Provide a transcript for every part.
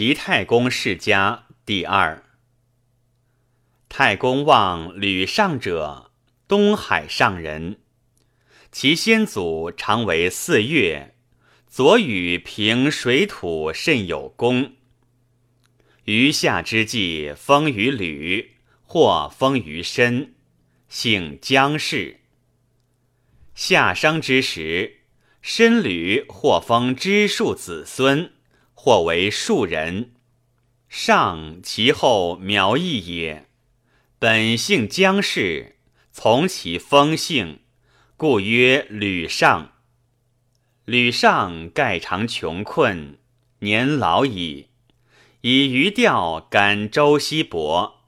齐太公世家第二。太公望吕尚者，东海上人。其先祖常为四岳，左与平水土甚有功。余下之际，封于吕，或封于申，姓姜氏。夏商之时，申吕或封知庶子孙。或为庶人，上其后苗裔也。本姓姜氏，从其封姓，故曰吕尚。吕尚盖常穷困，年老矣，以余钓感周西伯。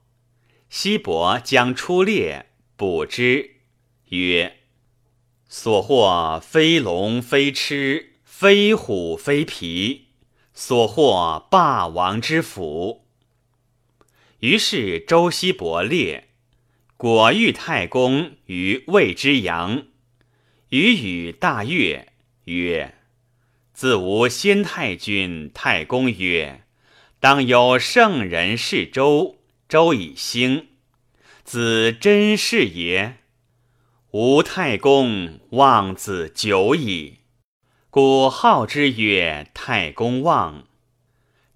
西伯将出猎，捕之，曰：“所获非龙非螭，非虎非皮。”所获霸王之福，于是周西伯列，果遇太公于魏之阳，与与大悦，曰：“自无先太君。”太公曰：“当有圣人是周，周以兴，子真是也。吾太公望子久矣。”古号之曰太公望，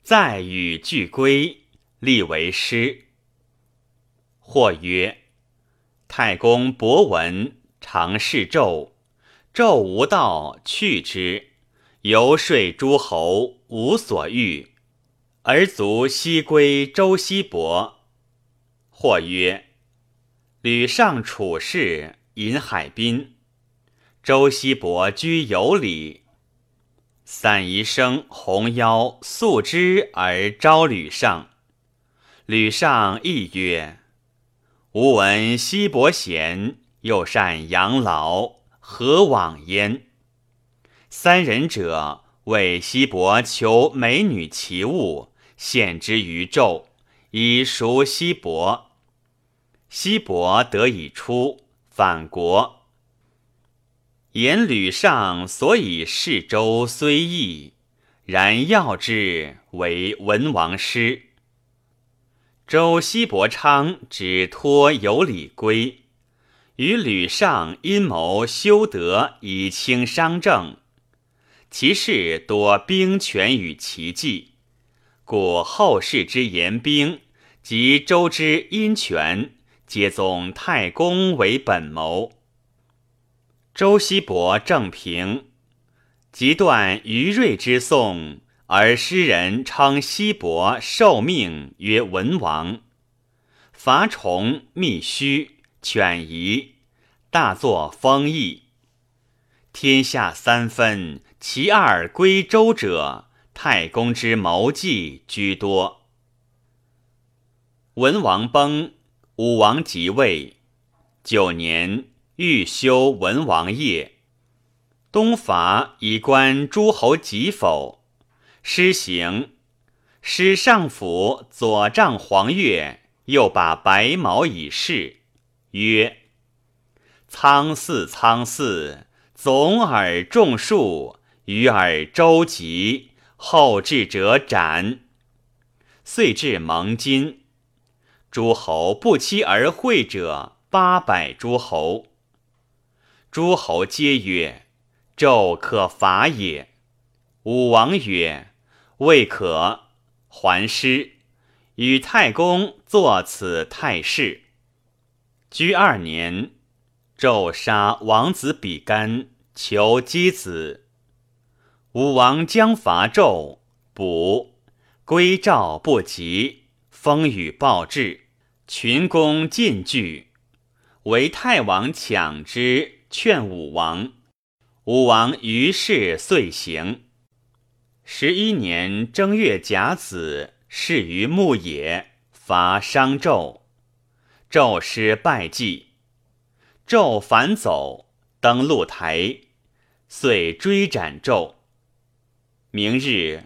在与俱归，立为师。或曰：太公博闻，常事纣，纣无道，去之，游说诸侯，无所欲，而卒西归周西伯。或曰：吕尚处士，引海滨，周西伯居有礼。散宜生红腰素之而招吕尚，吕尚亦曰：“吾闻西伯贤，又善养老，何往焉？”三人者为西伯求美女奇物，献之于纣，以赎西伯。西伯得以出，反国。言吕尚所以事周虽异，然要之为文王师。周西伯昌只托有礼归，与吕尚阴谋修德以清商政，其事多兵权与奇计，故后世之言兵及周之阴权，皆宗太公为本谋。周西伯正平，即断于瑞之颂，而诗人称西伯受命曰文王。伐崇密须，犬夷，大作封邑。天下三分，其二归周者，太公之谋计居多。文王崩，武王即位，九年。欲修文王业，东伐以观诸侯己否？施行，使上府左丈黄钺，又把白毛以示，曰：“苍驷苍驷，总而众数，与尔周吉，后至者斩。”遂至蒙金，诸侯不期而会者八百诸侯。诸侯皆曰：“纣可伐也。”武王曰：“未可。”还师，与太公作此太师。居二年，纣杀王子比干，求姬子。武王将伐纣，卜，归赵不及，风雨暴至，群公尽惧，唯太王抢之。劝武王，武王于是遂行。十一年正月甲子，事于牧野，伐商纣，纣师败绩，纣反走，登鹿台，遂追斩纣。明日，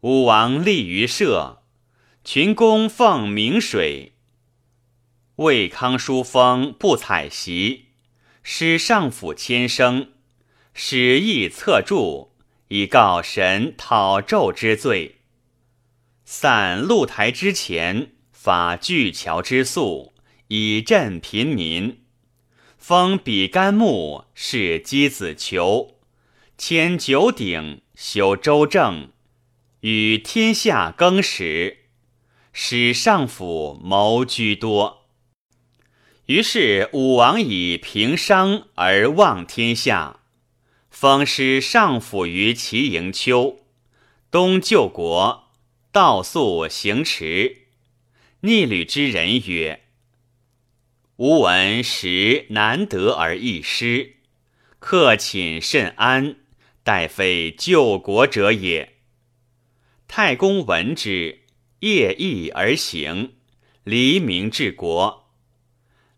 武王立于社，群公奉明水，魏康叔封不采席。使上府迁生，使役策铸，以告神讨纣之罪。散露台之前，发巨桥之粟，以赈贫民；封比干木，是箕子裘，迁九鼎，修周正，与天下更始，使上府谋居多。于是武王以平商而望天下，封师上府于齐营丘，东救国。道肃行迟，逆旅之人曰：“吾闻时难得而易失，克寝甚安，待非救国者也。”太公闻之，夜易而行，黎明治国。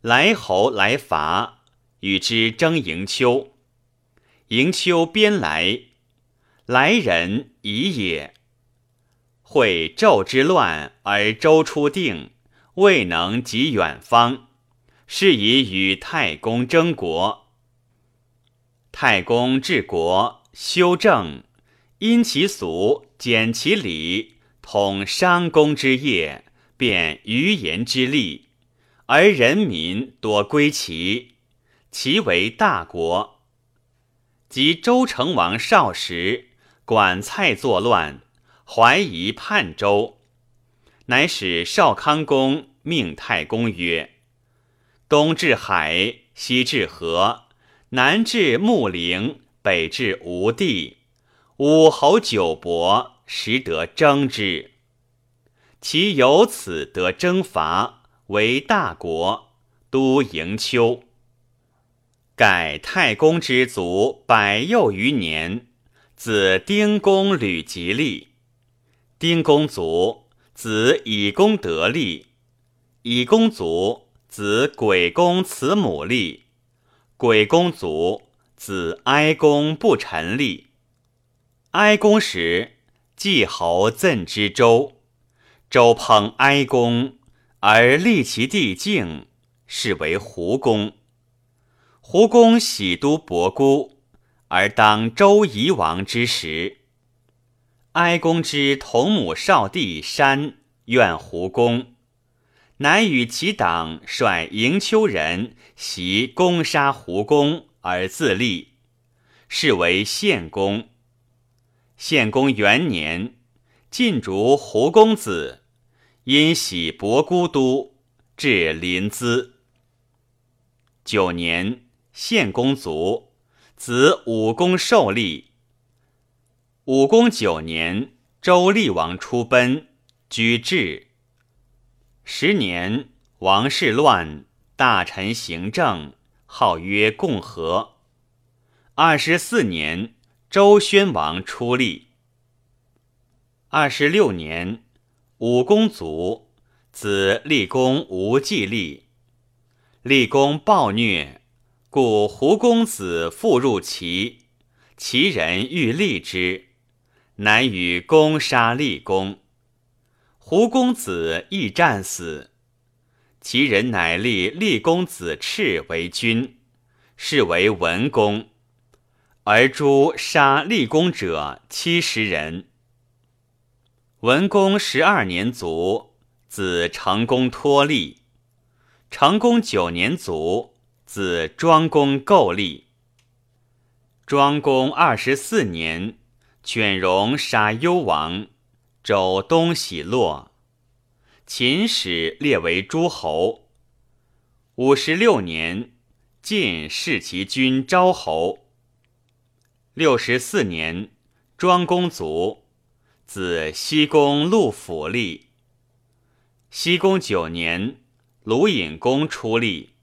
来侯来伐，与之争营丘。营丘边来，来人疑也。会纣之乱而周初定，未能及远方，是以与太公争国。太公治国，修正，因其俗，简其礼，统商公之业，变余言之利，而人民多归齐，其为大国。及周成王少时，管蔡作乱。怀疑叛周，乃使少康公命太公曰：“东至海，西至河，南至穆陵，北至吴地，五侯九伯，实得征之。其由此得征伐，为大国，都营丘。改太公之族百又余年，子丁公履吉利。”丁公族子以公得利，以公族子鬼公慈母利，鬼公族子哀公不臣利。哀公时，季侯赠之周，周烹哀公而立其弟敬，是为胡公。胡公喜都伯姑，而当周夷王之时。哀公之同母少弟山怨胡公，乃与其党率营丘人袭攻杀胡公而自立，是为献公。献公元年，晋逐胡公子，因喜伯姑都，至临淄。九年，献公卒，子武公受立。武公九年，周厉王出奔，居至。十年，王室乱，大臣行政，号曰共和。二十四年，周宣王出立。二十六年，武公卒，子立功无继立。厉公暴虐，故胡公子复入齐，齐人欲立之。乃与公杀立功，胡公子亦战死。其人乃立立公子赤为君，是为文公。而诛杀立功者七十人。文公十二年卒，子成公托立。成公九年卒，子庄公构立。庄公二十四年。犬戎杀幽王，周东喜洛。秦始列为诸侯。五十六年，晋弑其君昭侯。六十四年，庄公卒，子西公陆府立。西公九年，鲁隐公出立。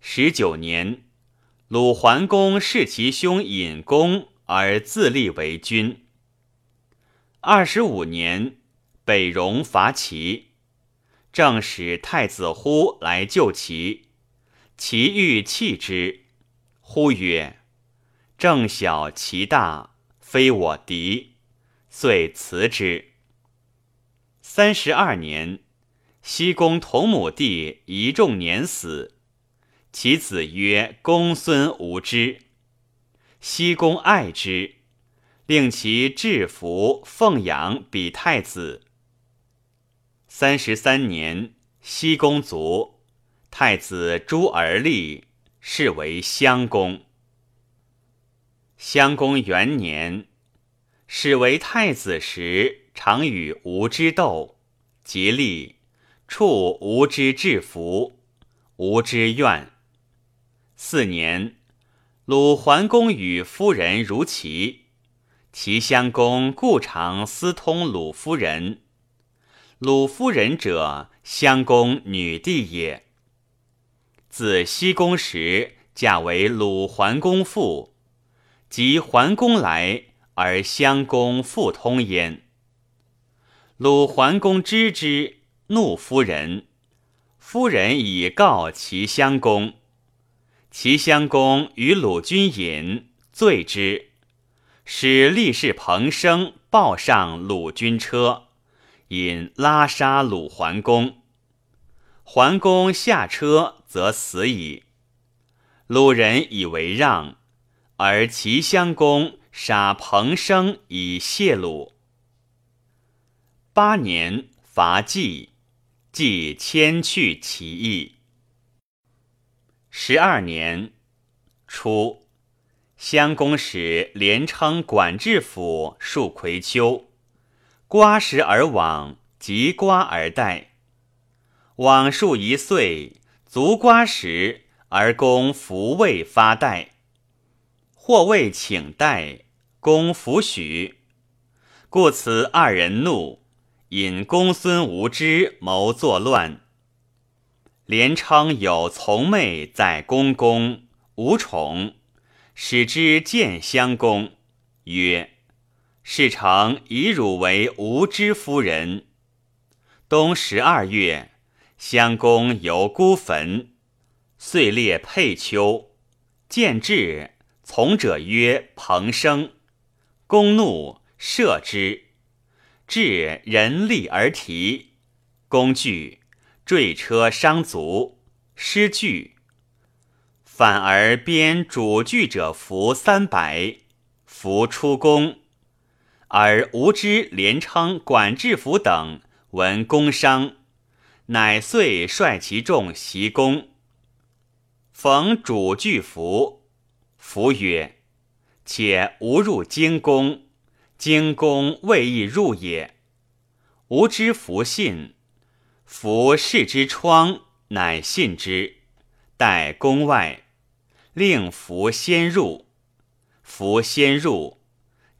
十九年，鲁桓公弑其兄隐公。而自立为君。二十五年，北戎伐齐，正使太子忽来救齐，齐欲弃之，忽曰：“正小其大，非我敌。”遂辞之。三十二年，西宫同母弟一仲年死，其子曰公孙无知。西宫爱之，令其制服奉养比太子。三十三年，西宫卒，太子朱而立，是为襄公。襄公元年，始为太子时，常与吴之斗，竭力，处吴之制服，吴之怨。四年，鲁桓公与夫人如齐，齐襄公故常私通鲁夫人。鲁夫人者，襄公女弟也。自西宫时，嫁为鲁桓公妇，及桓公来，而襄公复通焉。鲁桓公知之，怒夫人。夫人以告齐襄公，齐襄公与鲁君饮，醉之，使力士彭生抱上鲁君车。引拉杀鲁桓公，桓公下车则死矣。鲁人以为让，而齐襄公杀彭生以谢鲁。八年，伐季，季迁去其邑。十二年，初，襄公使连称管制府戍葵丘。瓜食而往，及瓜而待。往数一岁，足瓜食而公弗未发代。或谓请代，公弗许。故此二人怒，引公孙无知谋作乱。连昌有从妹在公宫，无宠，使之见襄公，曰。事成以汝为无知夫人。冬十二月，襄公游孤坟，遂列佩丘，见至，从者曰：“彭生。”公怒，射之。至，人立而提。公惧，坠车伤足，失具。反而鞭主具者服三百，服出宫。而无知连称管制服等闻公伤，乃遂率其众袭宫。逢主具服，服曰：“且吾入京宫，京宫未易入也。”吾知服信，服视之窗，乃信之。待宫外，令服先入，服先入。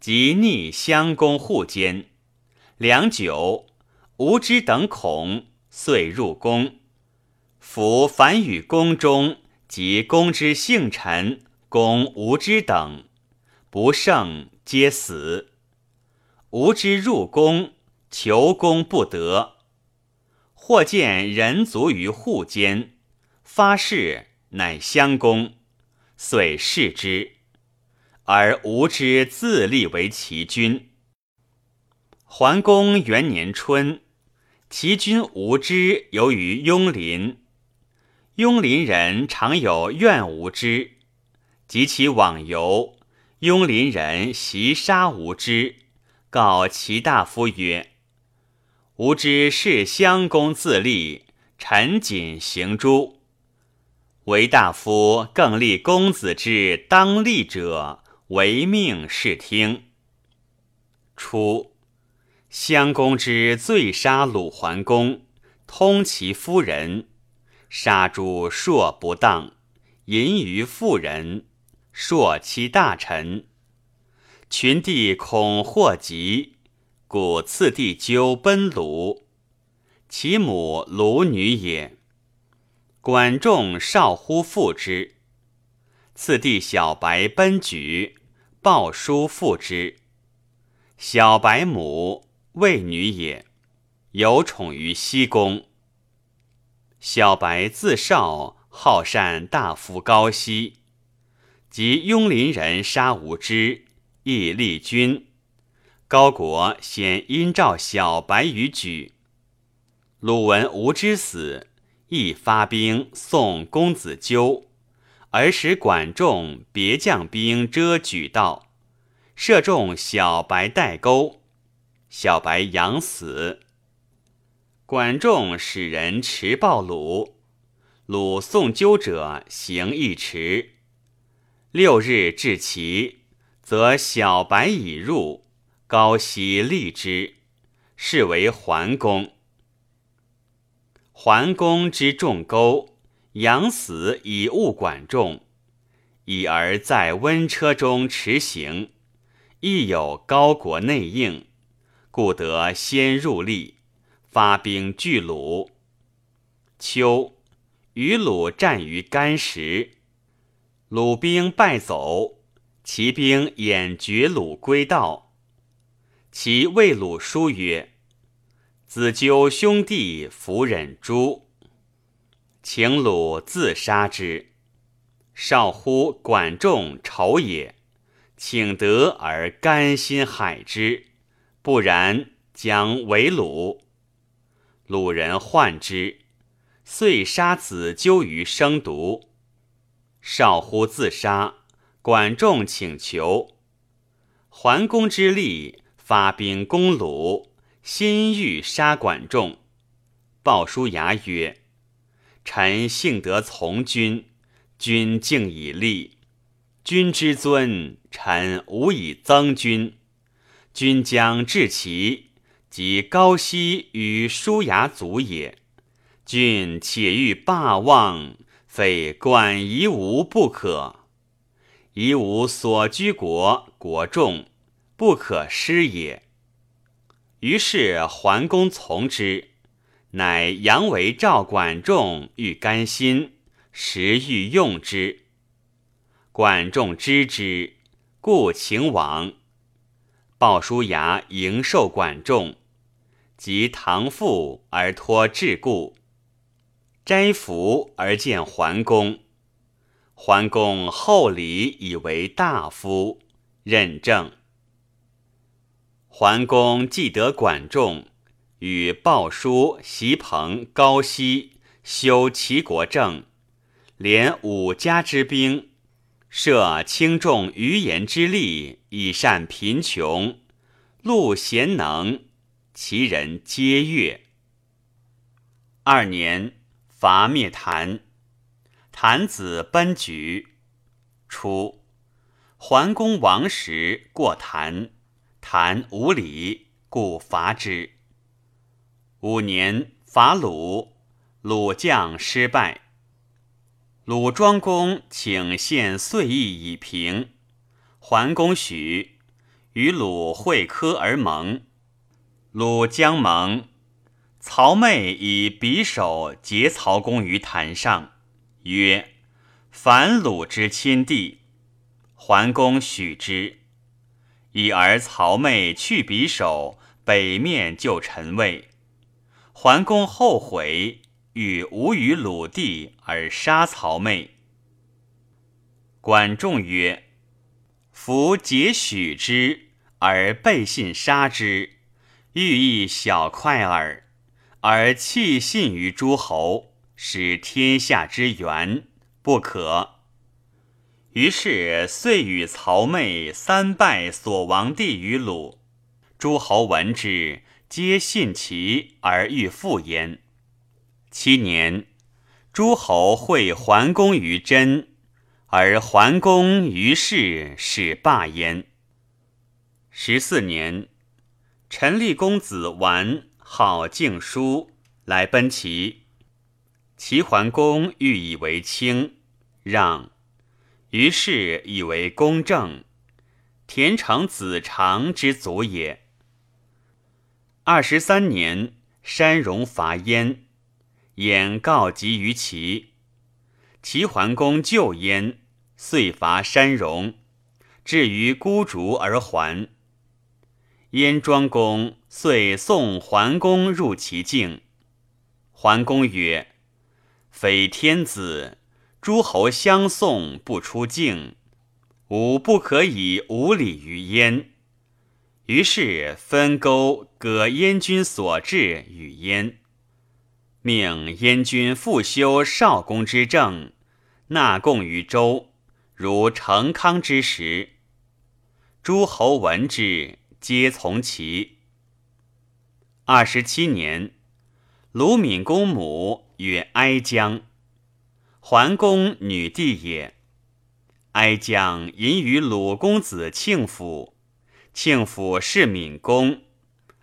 即逆襄公户间，良久，吾知等恐，遂入宫。夫凡与宫中及宫之幸臣，公无知等不胜，皆死。无知入宫，求公不得。或见人卒于户间，发誓乃相公，遂弑之。而无知自立为齐君。桓公元年春，齐君无知游于雍林，雍林人常有怨无知，及其往游，雍林人袭杀无知，告齐大夫曰：“无知是襄公自立，臣谨行诛。”为大夫更立公子之当立者。唯命是听。初，襄公之罪杀鲁桓公，通其夫人，杀诸硕不当，淫于妇人，朔欺大臣。群帝恐祸及，故次第纠奔鲁。其母鲁女也。管仲少乎父之。次第小白奔举。报书父之。小白母魏女也，有宠于西宫。小白自少好善大夫高息，及雍林人杀无知，亦立君。高国先因召小白于举。鲁闻无知死，亦发兵送公子纠。而使管仲别将兵遮举道，射中小白带钩，小白仰死。管仲使人持报鲁，鲁送纠者行一迟。六日至齐，则小白已入，高息立之，是为桓公。桓公之仲钩，养死以误管仲，已而在温车中驰行，亦有高国内应，故得先入立，发兵拒鲁。秋，与鲁战于干石，鲁兵败走，其兵掩绝鲁归道。其谓鲁书曰。子纠兄弟弗忍诛，请鲁自杀之。少乎管仲仇也，请得而甘心害之，不然将为鲁。鲁人患之，遂杀子纠于生毒。少乎自杀，管仲请求，桓公之力发兵攻鲁。心欲杀管仲，鲍叔牙曰：“臣幸得从君，君敬以立。君之尊，臣无以增君。君将至齐，即高息与叔牙族也。君且欲霸望，非管夷吾不可。夷吾所居国，国众，不可失也。”于是桓公从之，乃阳为赵管仲欲甘心，时欲用之。管仲知之，故请往。鲍叔牙迎受管仲，及唐父而托至故，斋服而见桓公。桓公厚礼以为大夫，任政。桓公既得管仲，与鲍叔、席彭、高息修齐国政，连五家之兵，设轻重余言之力，以善贫穷，禄贤能，其人皆悦。二年，伐灭谭，谭子奔举。初，桓公王时，过谭。谈无礼，故伐之。五年，伐鲁，鲁将失败。鲁庄公请献岁邑以平，桓公许，与鲁会科而盟。鲁将盟，曹昧以匕首截曹公于坛上，曰：“反鲁之亲弟。”桓公许之。已而曹昧去匕首，北面就陈魏。桓公后悔，欲无与鲁地而杀曹昧。管仲曰：“夫解许之而背信杀之，欲亦小快耳。而弃信于诸侯，使天下之源，不可。”于是遂与曹妹三败所亡地于鲁，诸侯闻之，皆信其而欲复焉。七年，诸侯会桓公于真，而桓公于是使罢焉。十四年，陈立公子完好敬书，来奔齐，齐桓公欲以为卿，让。于是以为公正，田常子长之祖也。二十三年，山戎伐燕，燕告急于齐，齐桓公救燕，遂伐山戎，至于孤竹而还。燕庄公遂送桓公入其境，桓公曰：“非天子。”诸侯相送不出境，吾不可以无礼于燕。于是分钩割燕军所至与燕，命燕军复修少公之政，纳贡于周，如成康之时。诸侯闻之，皆从齐。二十七年，鲁闵公母曰哀姜，桓公女弟也。哀姜淫于鲁公子庆府，庆府是闵公，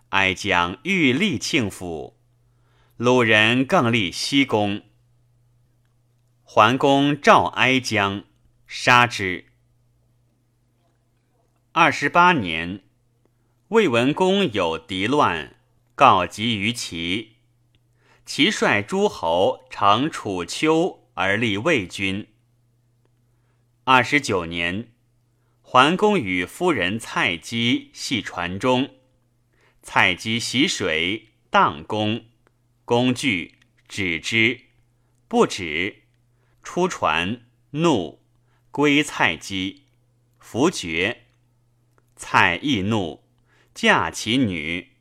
哀姜欲立庆府，鲁人更立西公。桓公召哀姜，杀之。二十八年，魏文公有敌乱，告急于齐。齐率诸侯乘楚丘而立魏军。二十九年，桓公与夫人蔡姬系船中，蔡姬洗水，荡弓，弓惧，止之，不止，出船，怒，归蔡姬，弗绝。蔡亦怒，嫁其女。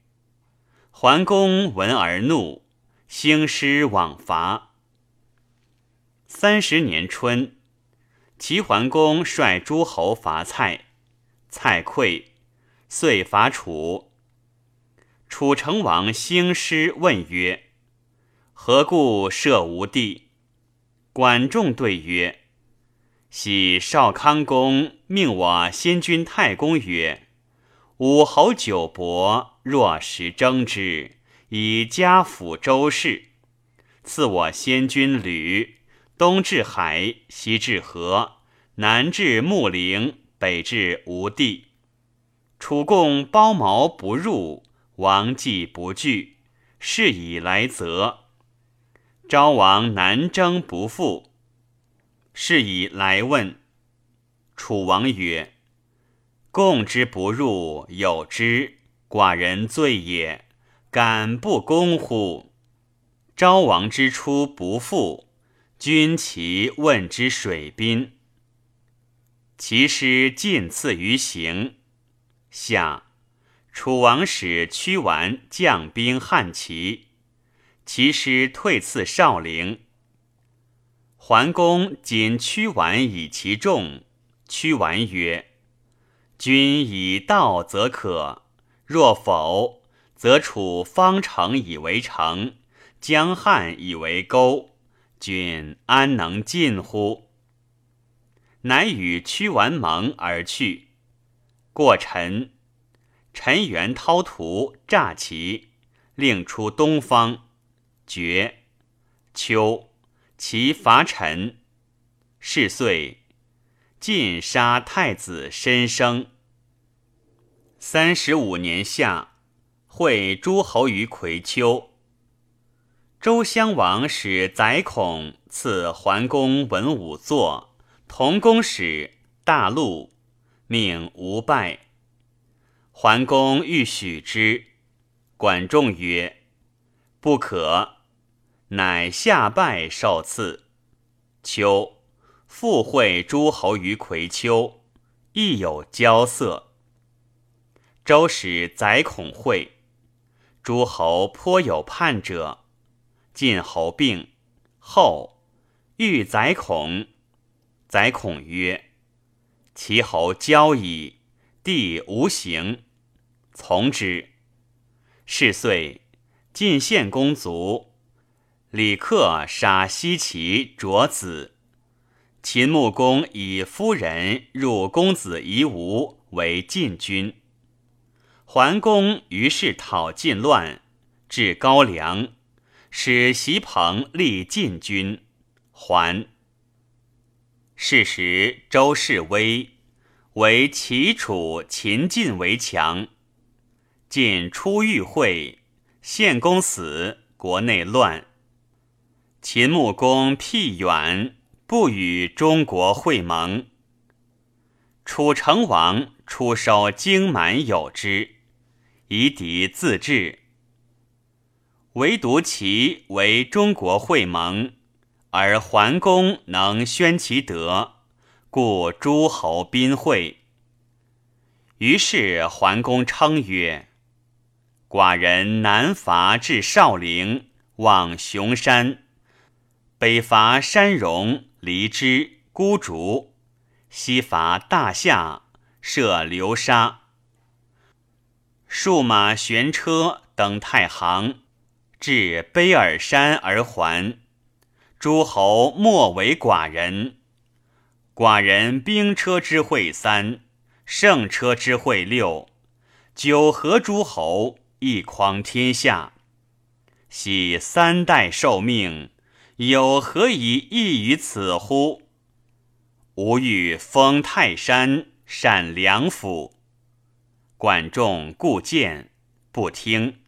桓公闻而怒，兴师往伐。三十年春，齐桓公率诸侯伐蔡，蔡溃，遂伐楚。楚成王兴师问曰：“何故射吴地？”管仲对曰：喜少康公命我先君太公曰：“武侯久伯，若时争之，以家辅周氏。赐我先君吕，东至海，西至河，南至穆陵，北至吴地。楚共包茅不入，王既不惧，是以来责。昭王南征不复。”是以来问，楚王曰：“共之不入，有之，寡人罪也，敢不攻乎？”昭王之出不复，君其问之水滨。其师进次于行。下，楚王使屈完将兵汉齐，其师退次少陵。桓公仅屈完以其众，屈完曰：“君以道则可，若否，则楚方城以为城，江汉以为沟，君安能进乎？”乃与屈完盟而去。过陈，陈元涛图诈齐，令出东方，绝。秋。其伐陈，是岁，晋杀太子申生。三十五年夏，会诸侯于葵丘。周襄王使宰孔赐桓公文武作，同公使大陆，命无拜。桓公欲许之，管仲曰：“不可。”乃下拜受赐。秋，复会诸侯于葵丘，亦有交色。周使宰孔会，诸侯颇有叛者。晋侯病，后欲宰孔。宰孔曰：“其侯交矣，帝无行，从之。”是岁，晋献公卒。李克杀西岐卓子，秦穆公以夫人入公子夷吾为晋君。桓公于是讨晋乱，至高梁，使席鹏立晋君。桓。是时周室微，为齐楚秦晋为强。晋初遇会，献公死，国内乱。秦穆公辟远，不与中国会盟。楚成王出收荆蛮有之，夷狄自治。唯独齐为中国会盟，而桓公能宣其德，故诸侯宾会。于是桓公称曰：“寡人南伐至少陵，望雄山。”北伐山戎、黎之、孤竹，西伐大夏，设流沙。数马悬车登太行，至卑尔山而还。诸侯莫为寡人。寡人兵车之会三，胜车之会六，九合诸侯，一匡天下。喜三代受命，有何以异于此乎？吾欲封泰山，善梁府。管仲固谏，不听，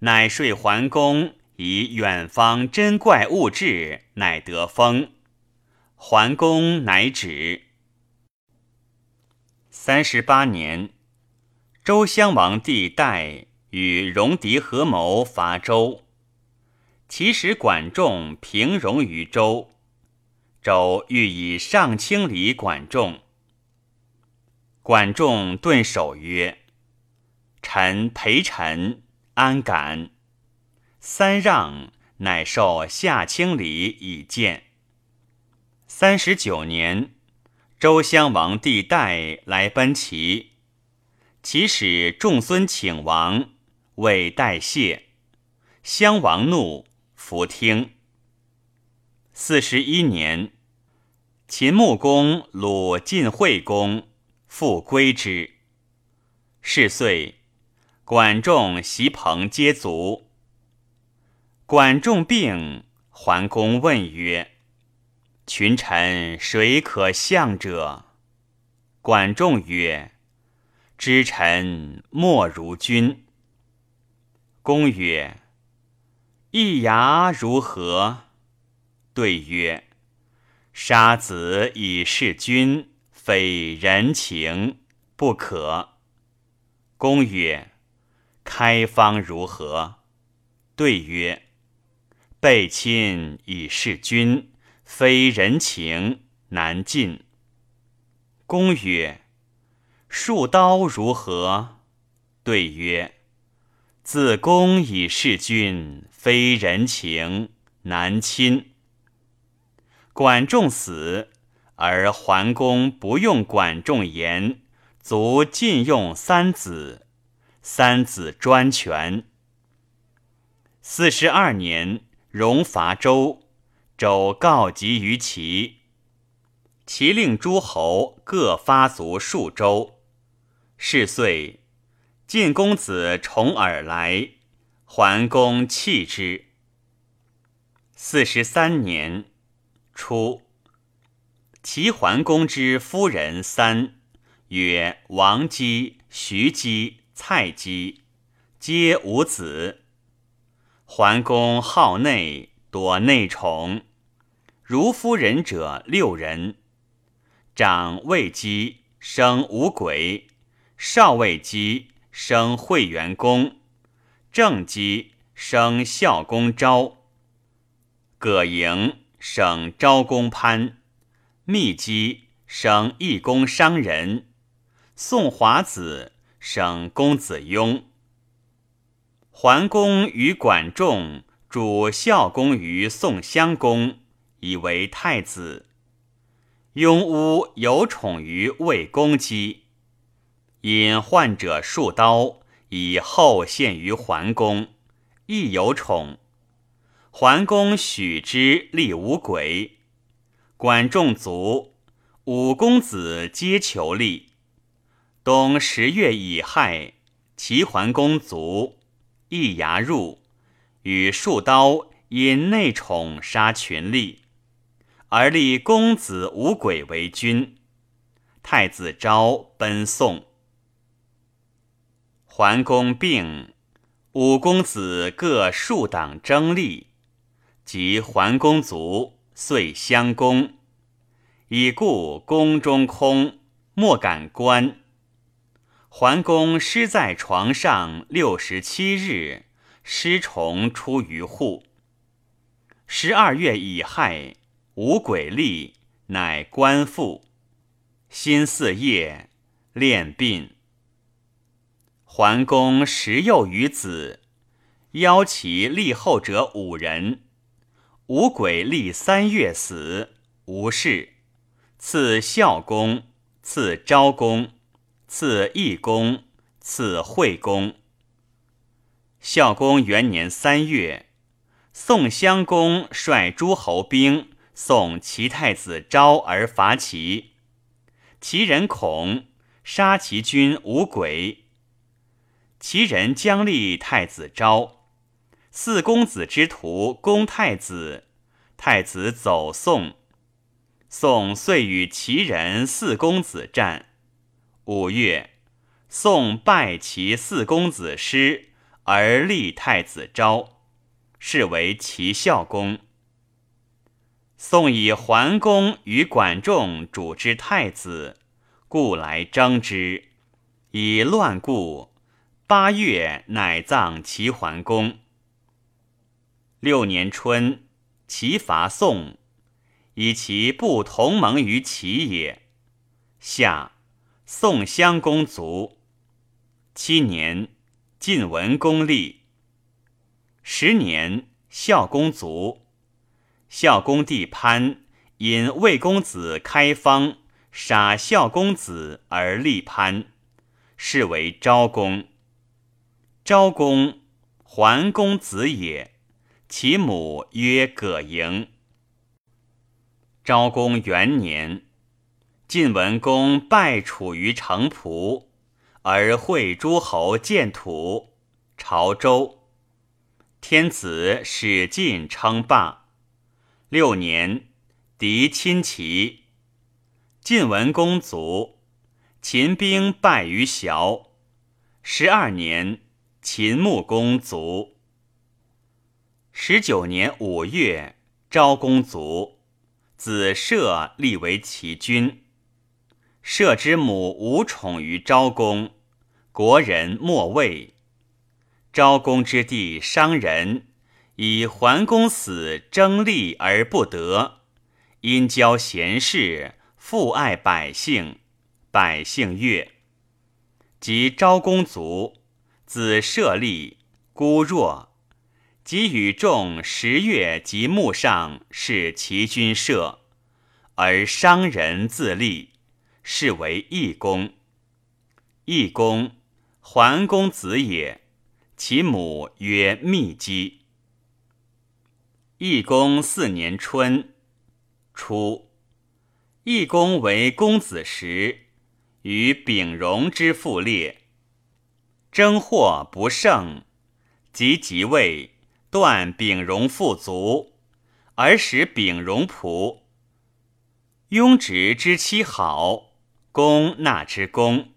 乃说桓公以远方珍怪物质，乃得封。桓公乃止。三十八年，周襄王帝代与戎狄合谋伐周，其使管仲平戎于周。周欲以上卿礼管仲，管仲顿首曰：“臣陪臣安敢？”三让，乃受下卿礼以见。三十九年，周襄王帝代来奔齐，齐使仲孙请王，谓代谢。襄王怒，弗听。四十一年，秦穆公鲁晋惠公，复归之。是岁，管仲、席朋皆卒。管仲病，桓公问曰。群臣谁可相者？管仲曰：“知臣莫如君。”公曰：“一牙如何？”对曰：“杀子以事君，非人情，不可。”公曰：“开方如何？”对曰：“背亲以事君。”非人情难尽。公曰：“数刀如何？”对曰：“自公以事君，非人情难亲。”管仲死，而桓公不用管仲言，卒禁用三子，三子专权。四十二年，戎伐周。周告急于齐，齐令诸侯各发卒数周。是岁，晋公子重耳来，桓公弃之。四十三年初，齐桓公之夫人三，曰王姬、徐姬、蔡姬，皆无子。桓公好内，多内宠。如夫人者六人，长卫姬生五鬼，少卫姬生惠元公，正姬生孝公昭，葛莹生昭公潘，密姬生义公商人，宋华子生公子雍。桓公与管仲主孝公于宋襄公。以为太子，雍乌有宠于魏公姬，因患者数刀，以后献于桓公，亦有宠。桓公许之，立五鬼。管仲卒，五公子皆求立。冬十月乙亥，齐桓公卒，易牙入，与数刀因内宠杀群吏。而立公子无鬼为君，太子昭奔宋。桓公病，五公子各数党争利，及桓公卒，遂相攻，已故宫中空，莫敢观。桓公失在床上六十七日，尸虫出于户。十二月乙亥。无鬼力，乃官复。辛巳夜，练病。桓公时幼于子，邀其立后者五人。五鬼立三月死，无事。赐孝公，赐昭公，赐义公，赐惠公。孝公元年三月，宋襄公率诸侯兵送齐太子昭而伐齐，齐人恐，杀其君无鬼。齐人将立太子昭，四公子之徒攻太子，太子走宋。宋遂与齐人四公子战。五月，宋败齐四公子师，而立太子昭，是为齐孝公。宋以桓公与管仲主之太子，故来征之，以乱故。八月，乃葬齐桓公。六年春，齐伐宋，以其不同盟于齐也。夏，宋襄公卒。七年，晋文公立。十年，孝公卒。孝公弟潘因魏公子开方杀孝公子而立潘，是为昭公。昭公，桓公子也，其母曰葛莹。昭公元年，晋文公败楚于城濮，而会诸侯建土，朝周。天子使晋称霸。六年，敌侵齐，晋文公卒，秦兵败于崤。十二年。秦穆公卒。十九年五月，昭公卒，子射立为齐君。射之母无宠于昭公，国人莫畏。昭公之弟商人，以桓公死争利而不得，因交贤士，父爱百姓，百姓悦。及昭公卒。子舍利，孤弱，即与众十月及墓上，是其君舍，而商人自立，是为义公。义公，桓公子也，其母曰密姬。义公四年春，初，义公为公子时，与丙荣之父列。征获不胜，即即位，断丙荣父族，而使丙荣仆。雍直之妻好，公纳之功，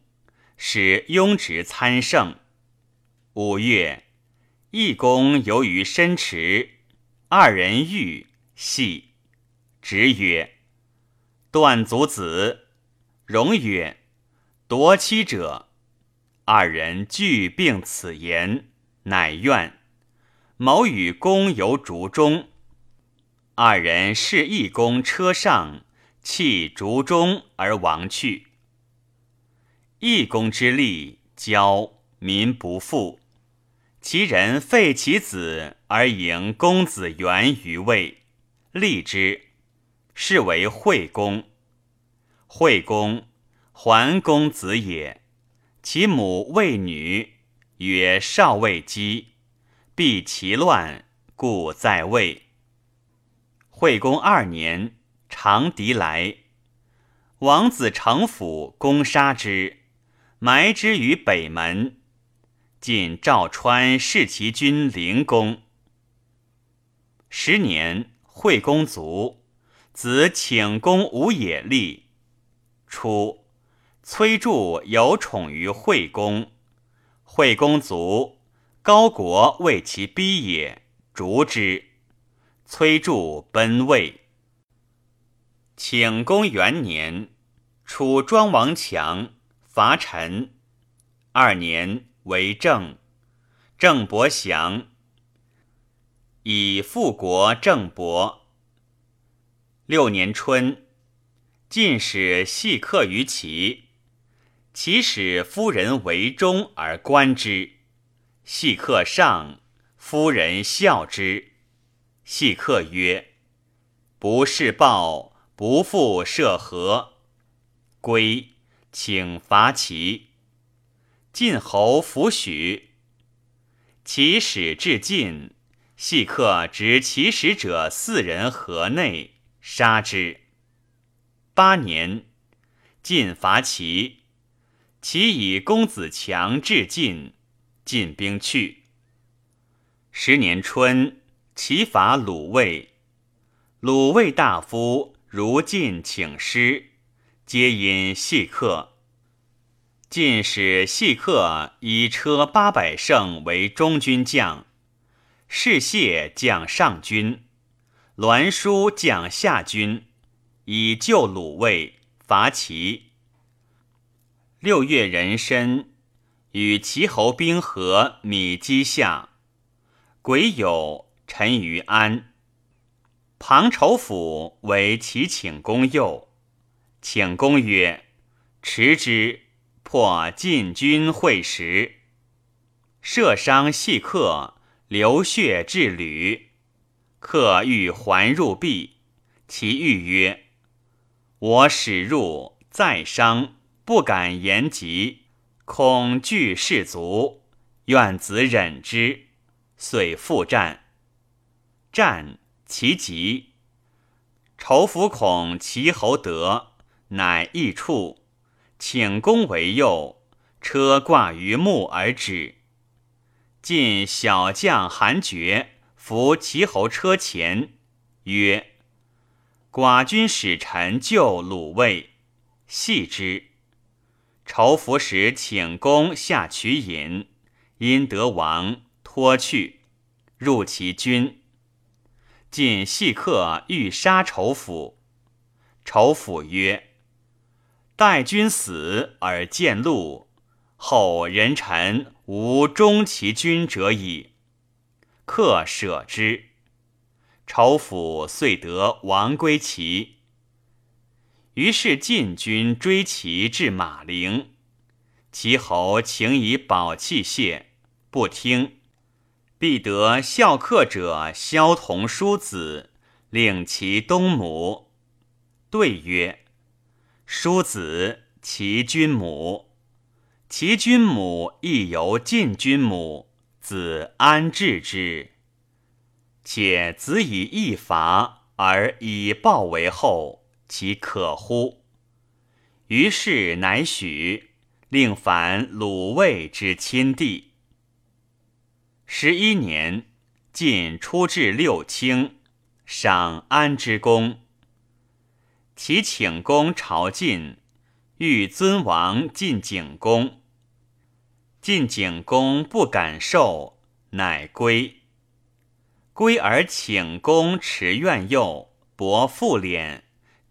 使雍直参圣。五月，义公游于深池，二人遇，戏。直曰：“断族子。”荣曰：“夺妻者。”二人俱并此言，乃怨。谋与公游竹中，二人视义公车上，弃竹中而亡去。义公之力骄，民不复。其人废其子而迎公子元于位，立之，是为惠公。惠公，桓公子也。其母为女，曰少未姬，避其乱，故在位。惠公二年，长狄来，王子成府攻杀之，埋之于北门。晋赵川弑其君灵公。十年，惠公卒，子请公无野立。初。崔杼有宠于惠公，惠公卒，高国为其逼也，逐之。崔杼奔魏。请公元年，楚庄王强伐陈。二年，为政。郑伯降，以复国郑伯。六年春，晋使细客于齐。其使夫人为中而观之，细客上，夫人笑之。细客曰：“不是报，不复涉河。”归，请伐齐。晋侯弗许。其使至晋，细客执其使者四人河内，杀之。八年，晋伐齐，齐以公子强至晋，晋兵去。十年春，齐伐鲁卫，鲁卫大夫如晋请师，皆因细客。晋使细客以车八百乘为中军将，士燮将上军，栾书将下军，以救鲁卫，伐齐。六月壬申，与齐侯兵合米基下，癸酉，陈于安。庞丑府为齐请公右，请公曰：“持之。”破晋军会时，射伤细客，流血至旅。客欲还入壁，其欲曰：“我使入，再伤，不敢言疾，恐惧士卒，愿子忍之。”遂复战。战其急，仇服恐齐侯得，乃易处。请公为右，车挂于木而止。晋小将韩厥伏齐侯车前，曰：“寡君使臣救鲁卫，系之。”仇服时，请公下取饮，因得王，脱去，入其军。晋细客欲杀仇府，仇府曰。待君死而见禄，后人臣无忠其君者矣。客舍之，仇府遂得王归齐。于是晋军追齐至马陵，齐侯请以宝器谢，不听，必得孝客者萧同叔子，令其东母。对曰。叔子其君母，其君母亦由晋君母，子安治之？且子以义伐而以报为后，其可乎？于是乃许，令反鲁卫之亲弟。十一年，晋出至六卿，赏安之功。其请公朝晋，欲尊王晋景公。晋景公不敢受，乃归。归而请公持怨右，薄复敛，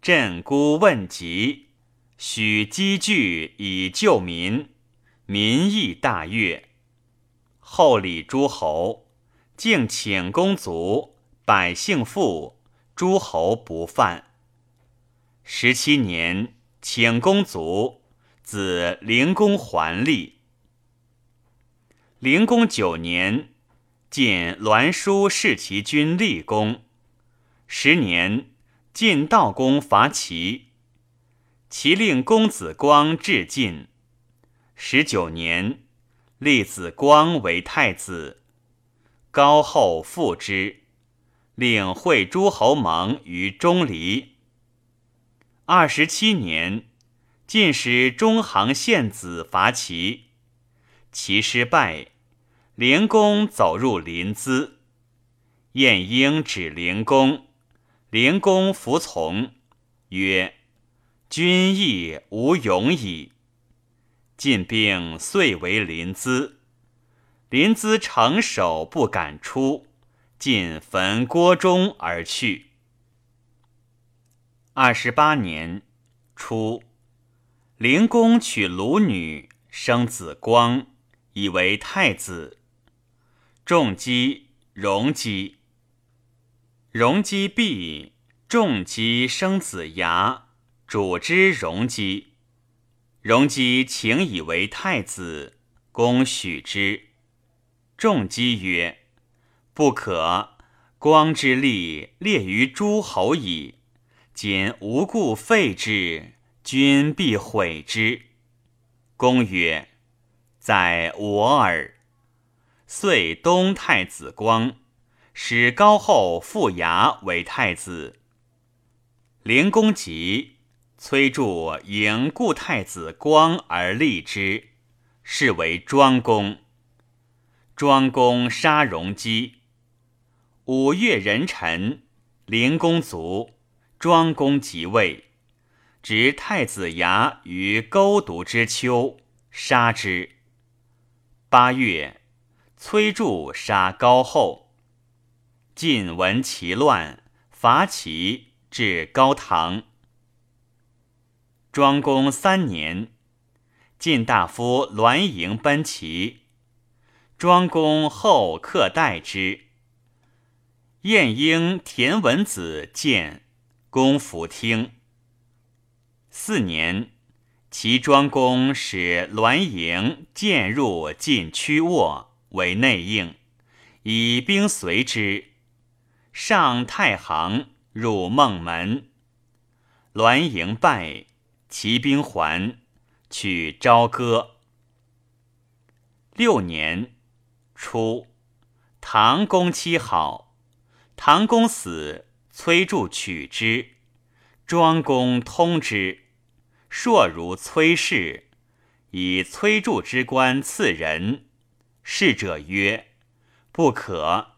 朕孤问疾，许积聚以救民，民亦大悦。后礼诸侯，敬请公卒，百姓富，诸侯不犯。十七年，请公卒，子灵公还立。灵公九年，晋栾书弑其君立公。十年，晋悼公伐齐，齐令公子光至晋。十九年，立子光为太子。高后复之，令会诸侯盟于钟离。二十七年，晋使中行献子伐齐，齐失败，灵公走入临淄。晏婴指灵公，灵公服从，曰：“君亦无勇矣。”晋兵遂为临淄，临淄城守不敢出，晋焚郭中而去。二十八年初，灵公娶鲁女，生子光，以为太子。仲基、荣基，荣基毕，仲基生子牙，主之荣基。荣基请以为太子，公许之。仲基曰：“不可，光之力列于诸侯矣。”今无故废之，君必毁之。公曰：“在我耳。”遂东太子光，使高后复牙为太子。灵公即崔杼迎故太子光而立之，是为庄公。庄公杀戎姬。五月壬辰，灵公卒，庄公即位，执太子牙于勾毒之秋，杀之。八月，崔杼杀高后。晋闻其乱，伐齐，至高唐。庄公三年，晋大夫栾盈奔齐，庄公后克待之。晏婴、田文子见，公服听。四年，齐庄公使栾盈渐入晋曲沃为内应，以兵随之。上太行，入孟门。栾盈败，齐兵还，取朝歌。六年，初，唐公妻好。唐公死，崔杼取之，庄公通之，硕如崔氏，以崔杼之官赐人。侍者曰：“不可。”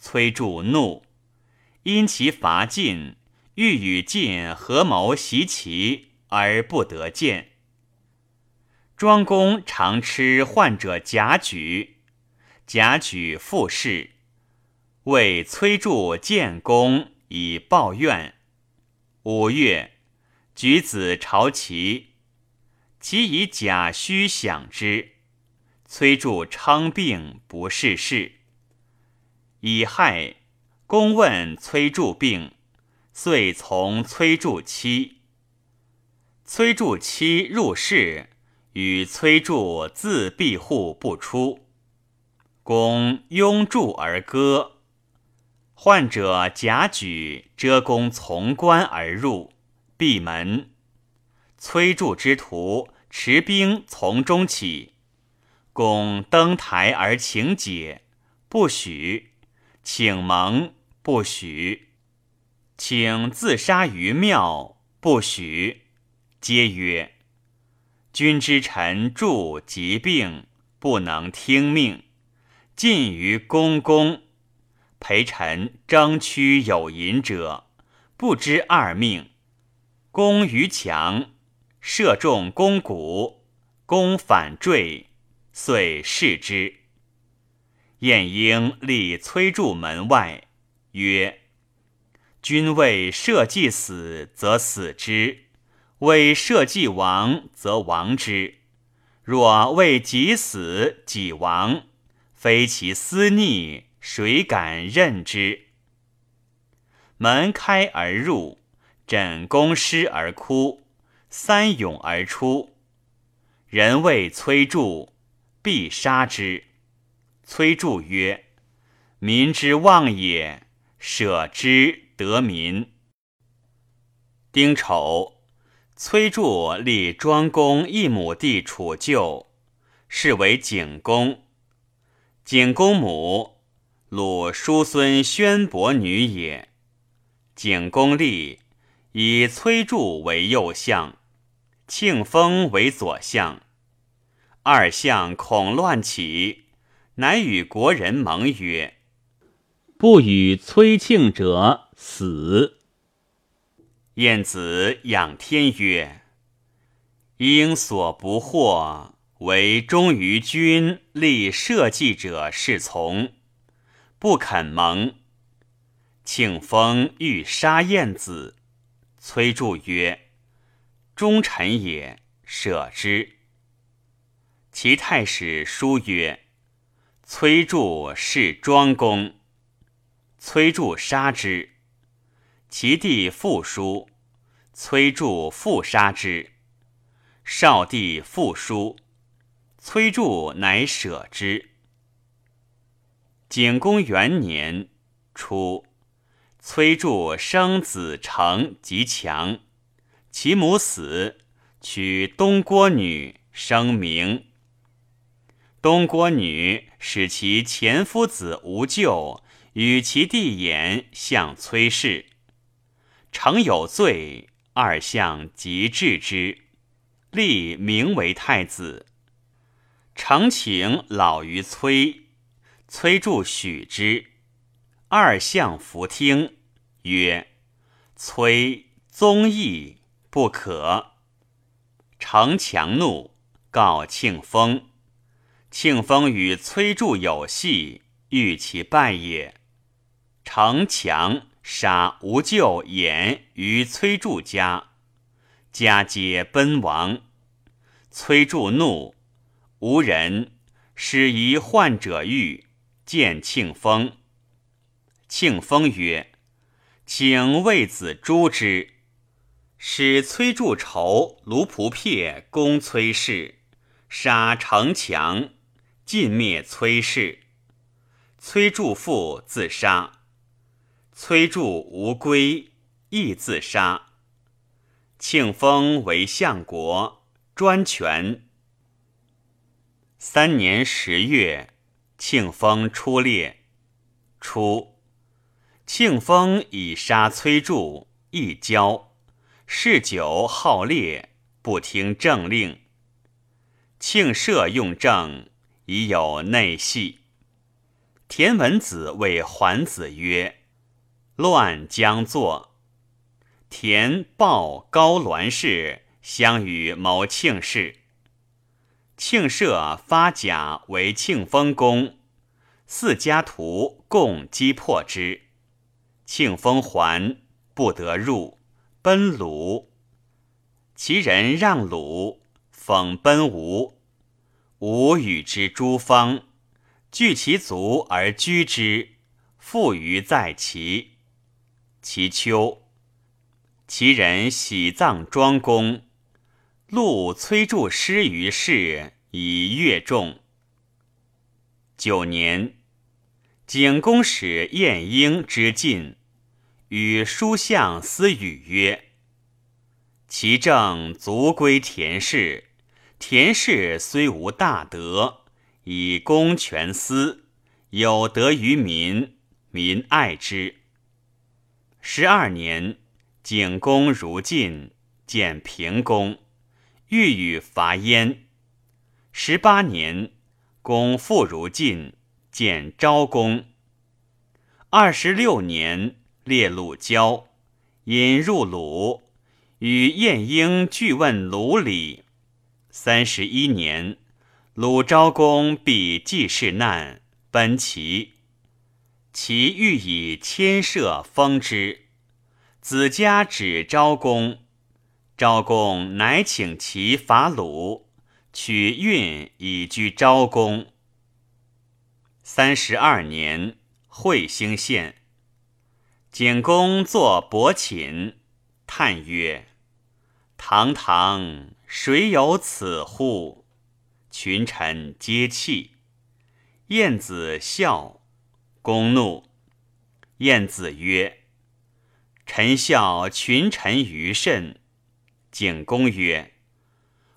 崔杼怒，因其伐晋，欲与晋合谋袭齐，而不得见。庄公常吃患者贾举，贾举复事。为崔杼建功以报怨。五月，举子朝齐，其以贾须享之。崔杼称病不事事。以亥，公问崔杼病，遂从崔杼妻。崔杼妻入室，与崔杼自闭户不出。公拥柱而歌。患者贾举遮公从关而入，闭门。崔杼之徒持兵从中起，公登台而请解，不许；请盟，不许；请自杀于庙，不许。皆曰：“君之臣助疾病，不能听命，尽于公公。”陪臣争趋有隐者，不知二命。公于墙，射中肱骨，公反坠，遂弑之。晏婴立崔杼门外，曰：“君为社稷死，则死之；为社稷亡，则亡之。若为己死，己亡，非其私逆。”谁敢任之？门开而入，枕公师而哭，三勇而出。人谓崔杼，必杀之。崔杼曰：“民之望也，舍之得民。”丁丑，崔杼立庄公一亩地处旧，是为景公。景公母。鲁叔孙宣伯女也。景公立，以崔杼为右相，庆封为左相。二相恐乱起，乃与国人盟曰：“不与崔庆者死。”晏子仰天曰：“应所不惑，为忠于君、立社稷者是从。”不肯盟。庆封欲杀晏子，崔杼曰：“忠臣也，舍之。”其太史书曰：“崔杼是庄公。”崔杼杀之。其弟复书，崔杼复杀之。少帝复书，崔杼乃舍之。景公元年，初，崔杼生子成及强，其母死，娶东郭女，生明。东郭女使其前夫子无咎，与其弟言向崔氏。诚有罪，二相即治之，立名为太子。诚请老于崔，崔助许之。二相弗听，曰：“崔宗义不可。”诚强怒，告庆丰。庆丰与崔杼有隙，欲其败也。城强杀吴咎、衍于崔杼家，家皆奔亡。崔杼怒，无人，使疑患者欲见庆丰。庆丰曰：“请为子诛之。”使崔杼仇卢仆撇攻崔氏，杀城墙。尽灭崔氏，崔杼父自杀。崔杼无归，亦自杀。庆丰为相国，专权。三年十月，庆丰出猎。初，庆丰以杀崔杼，易交，嗜酒好猎，不听政令。庆赦用政。已有内戏。田文子谓桓子曰：“乱将作。”田报高栾氏相与谋庆氏。庆社发甲为庆丰公，四家徒共击破之。庆丰还不得入，奔鲁。其人让鲁，讽奔吴。吴与之诸方，聚其族而居之，富于在其。其秋，其人喜葬庄公，陆崔杼师于世，以乐众。九年，景公使晏婴之晋，与书相私语曰：“其政足归田氏。”田氏虽无大德，以公权私，有德于民，民爱之。十二年，景公如晋，见平公，欲与伐燕。十八年，公复如晋，见昭公。二十六年，列鲁交，引入鲁，与晏婴俱问鲁礼。三十一年，鲁昭公避季氏难，奔齐。其欲以牵涉封之，子家指昭公。昭公乃请其伐鲁，取运以居昭公。三十二年，惠兴县，景公作伯寝，叹曰：“堂堂。”谁有此乎？群臣皆泣。晏子笑，公怒。晏子曰：“臣笑群臣于甚。”景公曰：“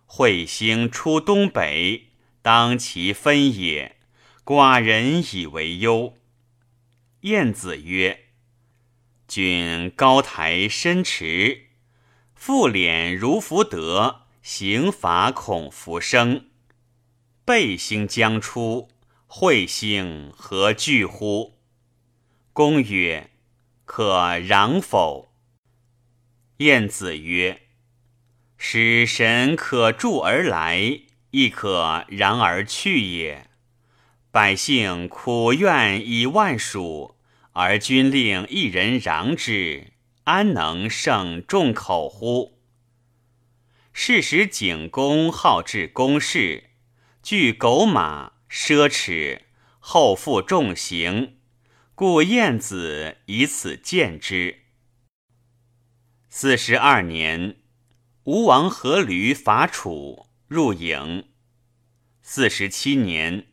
彗星出东北，当其分也。寡人以为忧。”晏子曰：“君高台深池，复敛如福德。”刑罚恐浮生，背星将出，彗星何惧乎？公曰：“可攘否？”晏子曰：“使神可助而来，亦可攘而去也。百姓苦怨以万数，而君令一人攘之，安能胜众口乎？”是时景公好治公事，惧狗马奢侈，后负重刑，故晏子以此见之。四十二年，吴王阖闾伐楚，入郢。四十七年，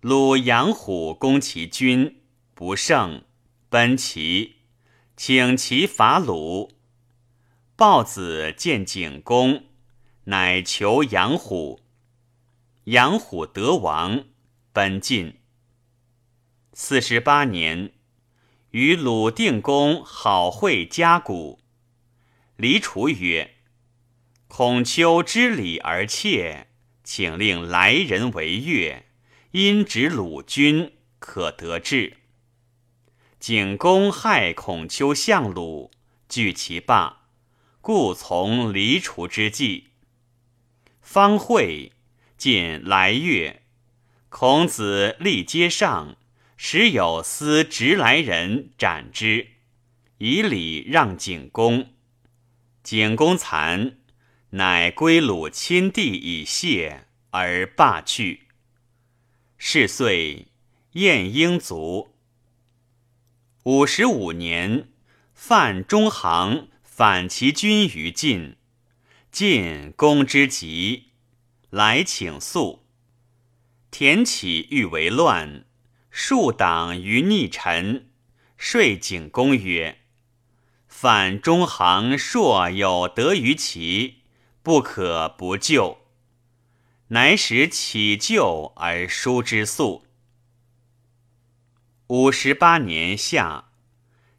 鲁阳虎攻其军，不胜，奔齐，请其伐鲁。豹子见景公，乃求阳虎。杨虎得王，奔晋。四十八年，与鲁定公好会家谷。黎楚曰：“孔丘知礼而切，请令来人为乐，因指鲁君，可得志。”景公害孔丘相鲁，惧其霸，故从黎楚之计。方会。近来月，孔子立阶上，时有司直来人斩之，以礼让景公。景公惭，乃归鲁亲弟以谢，而罢去。是岁，晏婴卒。五十五年，范中行反其君于晋，晋攻之急。来请诉，田启欲为乱，数党于逆臣，说景公曰：“反中行硕有得于其，不可不救。”乃使启救而书之诉。五十八年夏，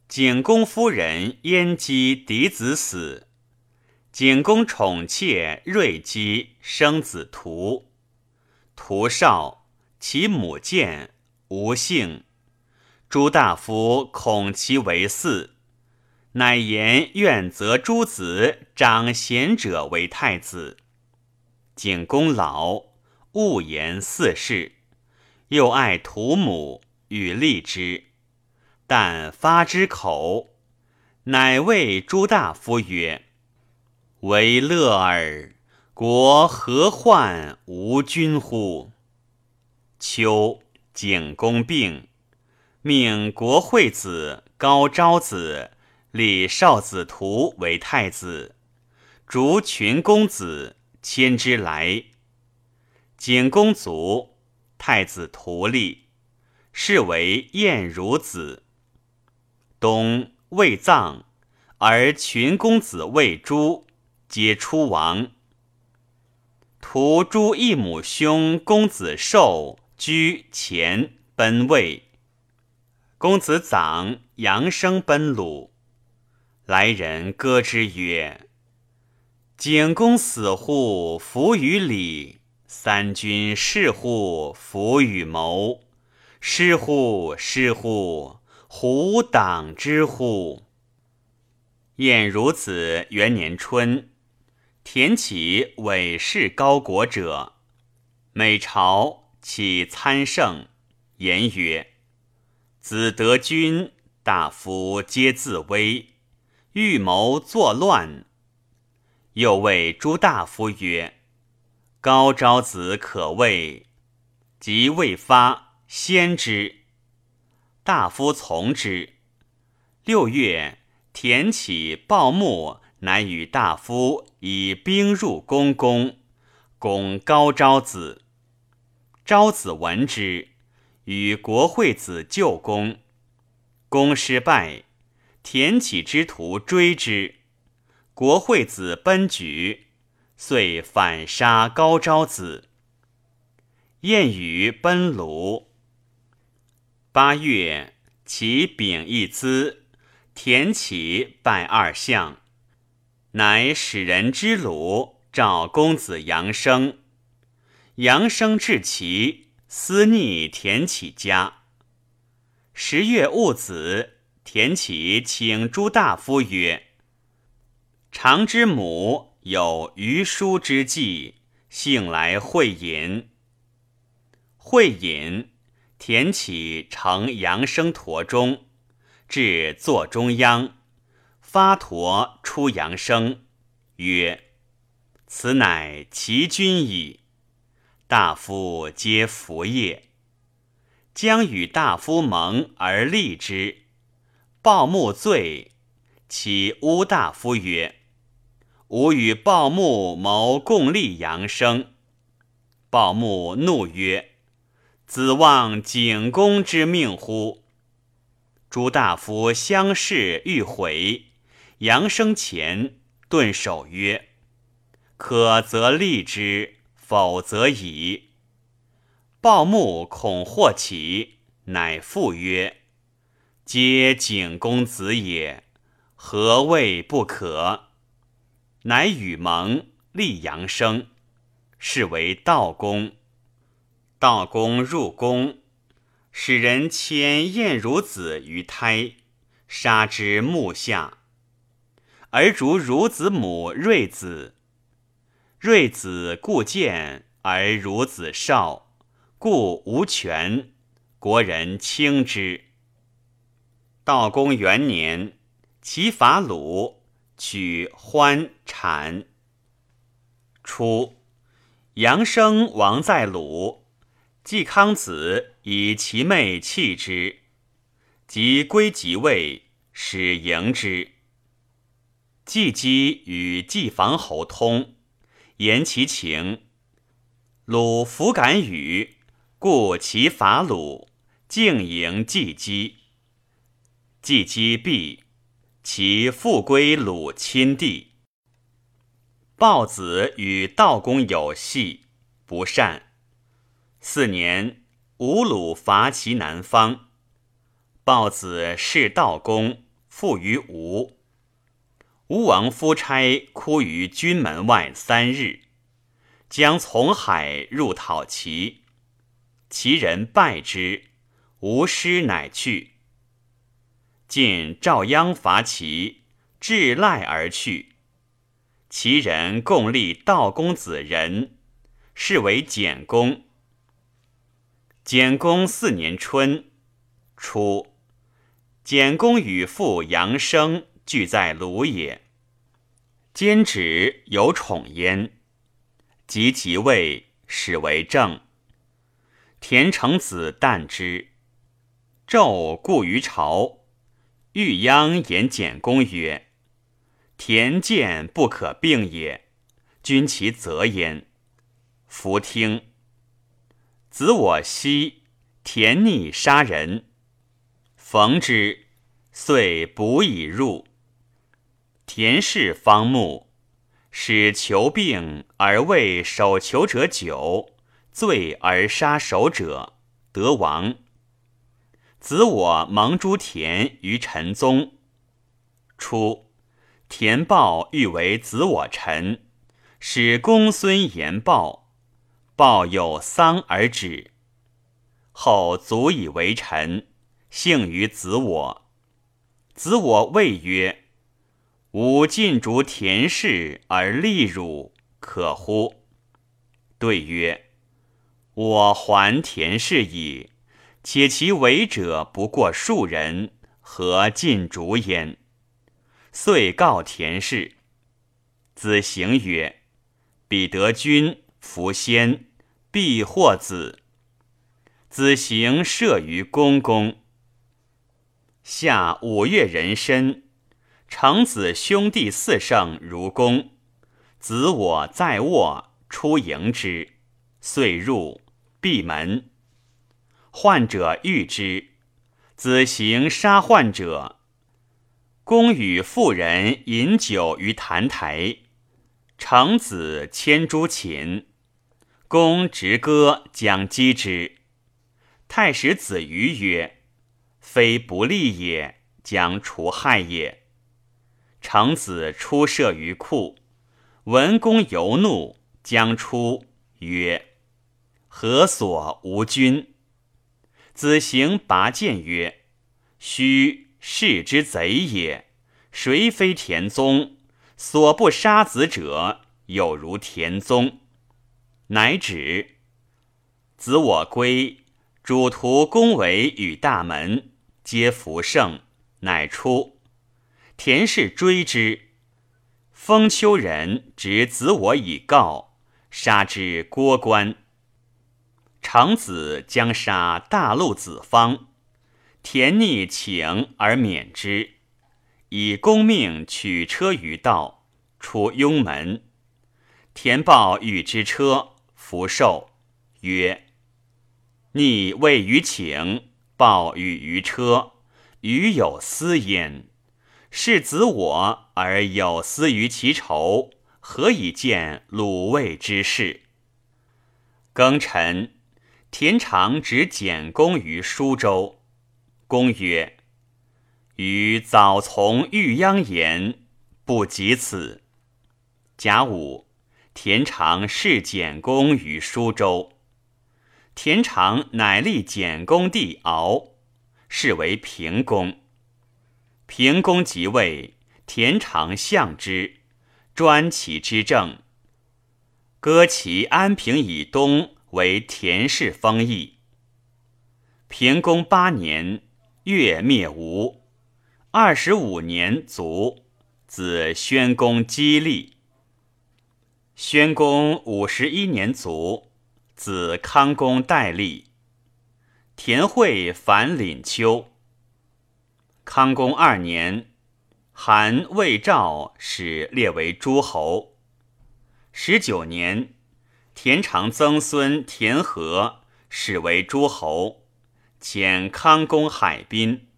景公夫人燕姬嫡子死。景公宠妾瑞姬生子屠，屠少，其母见无姓。朱大夫恐其为嗣，乃言愿择诸子长贤者为太子。景公老，勿言嗣事，又爱屠母，欲立之，但发之口，乃谓朱大夫曰。为乐耳，国何患无君乎？秋，景公病，命国惠子高昭子立少子图为太子，逐群公子迁之来。景公卒，太子图立，是为晏如子。冬，未葬，而群公子未诛。皆出亡。屠诸异母兄公子寿居前奔魏。公子长扬声奔鲁。来人歌之曰：“景公死乎弗与礼，三军事乎弗与谋。失乎失乎，胡党之乎？”晏如子元年春。田启委事高国者，每朝起参圣，言曰：“子得君，大夫皆自危，欲谋作乱。”又谓诸大夫曰：“高昭子可畏，即未发，先之。”大夫从之。六月，田启报木。乃与大夫以兵入宫宫，攻高昭子。昭子闻之，与国惠子救宫，攻失败，田启之徒追之，国惠子奔举，遂反杀高昭子。燕羽奔鲁。八月，其秉一资，田启拜二相。乃使人之鲁召公子杨生，杨生至齐，私逆田启家。十月戊子，田启请诸大夫曰：“常之母有余书之计，幸来会饮。”会饮，田启乘杨生驼中，至座中央。发陀出阳生，曰：“此乃其君矣。”大夫皆服业，将与大夫盟而立之。鲍木罪，其乌大夫曰：“吾与鲍木谋共立阳生。”鲍木怒曰：“子望景公之命乎？”诸大夫相视，欲毁。阳生前顿首曰：“可则立之，否则已。”鲍木恐祸起，乃复曰：“皆景公子也，何谓不可？”乃与盟，立阳生，是为道公。道公入宫，使人牵晏孺子于胎，杀之木下，而逐孺子母瑞子。瑞子故贱，而孺子少，故无权。国人轻之。道公元年，其伐鲁，取欢产。初，杨生王在鲁。季康子以其妹弃之，即归即位，使迎之。季姬与季房侯通，言其情。鲁弗敢与，故其伐鲁，竟迎季姬。季姬毕，其复归鲁亲地。鲍子与道公有隙，不善。四年，吴鲁伐其南方，豹子弑道公，复于吴。吴王夫差哭于军门外三日，将从海入讨齐，齐人败之，吴师乃去。晋赵鞅伐齐，至赖而去，齐人共立道公子仁，是为简公。简公四年春，初，简公与父杨生俱在鲁也。兼止有宠焉，及即位，始为政。田成子旦之，纣故于朝，欲鞅言简公曰：“田见不可并也，君其责焉。”弗听。子我昔田逆杀人，逢之，遂卜以入。田氏方木，使求病而为守求者久，罪而杀守者得亡。子我蒙诸田于陈宗。初，田豹欲为子我臣，使公孙言豹。报有丧而止，后足以为臣，幸于子我。子我谓曰：“吾尽逐田氏而立汝，可乎？”对曰：“我还田氏矣，且其为者不过数人，何尽逐焉？”遂告田氏。子行曰：“彼得君，弗先。”必获子。子行射于公公。夏五月壬申，成子兄弟四圣如公。子我在卧，出迎之，遂入，闭门。患者遇之，子行杀患者。公与妇人饮酒于坛台，成子牵诸禽。公执戈将击之，太史子瑜曰：“非不利也，将除害也。”成子出射于库，文公尤怒，将出曰：“何所无君？”子行拔剑曰：“须世之贼也，谁非田宗？所不杀子者，有如田宗。”乃止。子我归，主徒恭维与大门，皆服胜，乃出。田氏追之，封丘人执子我以告，杀之郭关。长子将杀大陆子方，田逆请而免之，以公命取车于道，出雍门。田豹与之车。福寿曰：“逆谓于请，报与于车，余有私焉。是子我而有私于其仇，何以见鲁卫之事？”庚辰，田常执简公于舒州。公曰：“余早从玉鞅言，不及此。”甲午，田常弑简公于舒州。田常乃立简公弟敖，是为平公。平公即位，田常相之，专其之政。割其安平以东为田氏封邑。平公八年，越灭吴。二十五年卒，子宣公姬立。宣公五十一年卒。子康公代立，田惠反廪丘。康公二年，韩魏赵使列为诸侯。十九年，田常曾孙田和始为诸侯，遣康公海滨。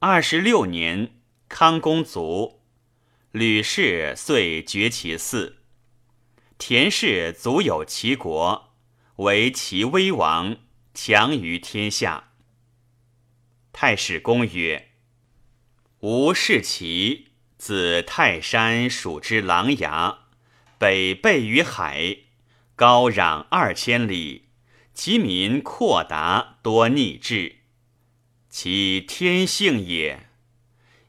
二十六年，康公卒，吕氏遂绝其嗣。田氏足有其国，为齐威王，强于天下。太史公曰：“吾视其自泰山属之琅琊，北背于海，高壤二千里，其民阔达，多逆志，其天性也。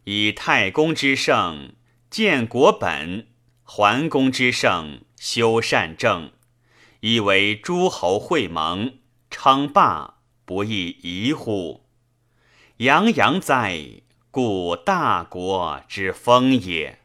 以太公之圣，建国本；桓公之圣。”修善政，以为诸侯会盟，称霸不亦宜乎？洋洋哉！故大国之风也。